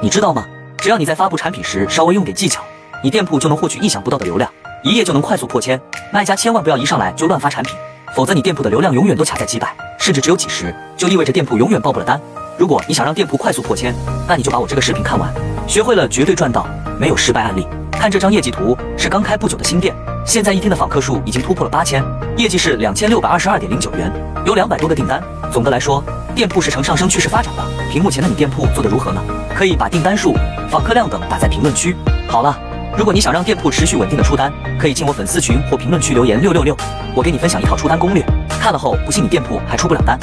你知道吗？只要你在发布产品时稍微用点技巧，你店铺就能获取意想不到的流量，一夜就能快速破千。卖家千万不要一上来就乱发产品，否则你店铺的流量永远都卡在几百，甚至只有几十，就意味着店铺永远报不了单。如果你想让店铺快速破千，那你就把我这个视频看完，学会了绝对赚到，没有失败案例。看这张业绩图，是刚开不久的新店，现在一天的访客数已经突破了八千，业绩是两千六百二十二点零九元，有两百多个订单。总的来说，店铺是呈上升趋势发展的。屏幕前的你店铺做得如何呢？可以把订单数、访客量等打在评论区。好了，如果你想让店铺持续稳定的出单，可以进我粉丝群或评论区留言六六六，我给你分享一套出单攻略，看了后不信你店铺还出不了单。